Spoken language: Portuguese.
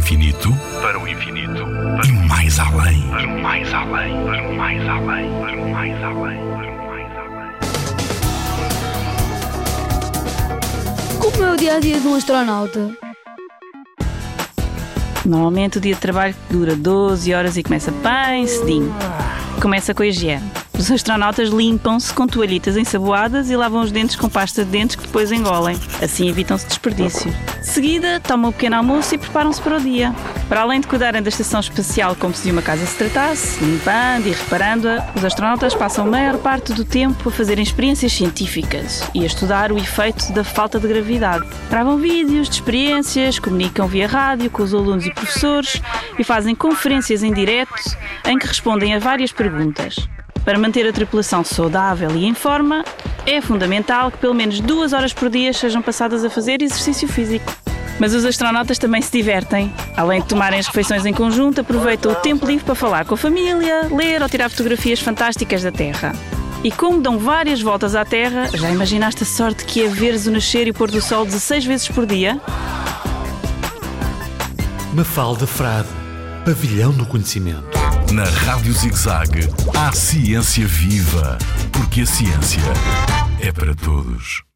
infinito, para o infinito, para e mais além, para o mais além, para o mais além, para o mais além, para o mais além. Como é o dia a dia de um astronauta? Normalmente o dia de trabalho dura 12 horas e começa bem cedinho. Começa com a higiene. Os astronautas limpam-se com toalhitas ensaboadas e lavam os dentes com pasta de dentes que depois engolem. Assim evitam-se desperdício. De seguida, tomam um pequeno almoço e preparam-se para o dia. Para além de cuidarem da estação espacial como se de uma casa se tratasse, limpando e reparando-a, os astronautas passam a maior parte do tempo a fazerem experiências científicas e a estudar o efeito da falta de gravidade. Gravam vídeos de experiências, comunicam via rádio com os alunos e professores e fazem conferências em direto em que respondem a várias perguntas. Para manter a tripulação saudável e em forma, é fundamental que pelo menos duas horas por dia sejam passadas a fazer exercício físico. Mas os astronautas também se divertem. Além de tomarem as refeições em conjunto, aproveitam o tempo livre para falar com a família, ler ou tirar fotografias fantásticas da Terra. E como dão várias voltas à Terra, já imaginaste a sorte que é veres o nascer e o pôr do sol 16 vezes por dia? Mafalda Frade, pavilhão do conhecimento. Na Rádio ZigZag, há ciência viva, porque a ciência é para todos.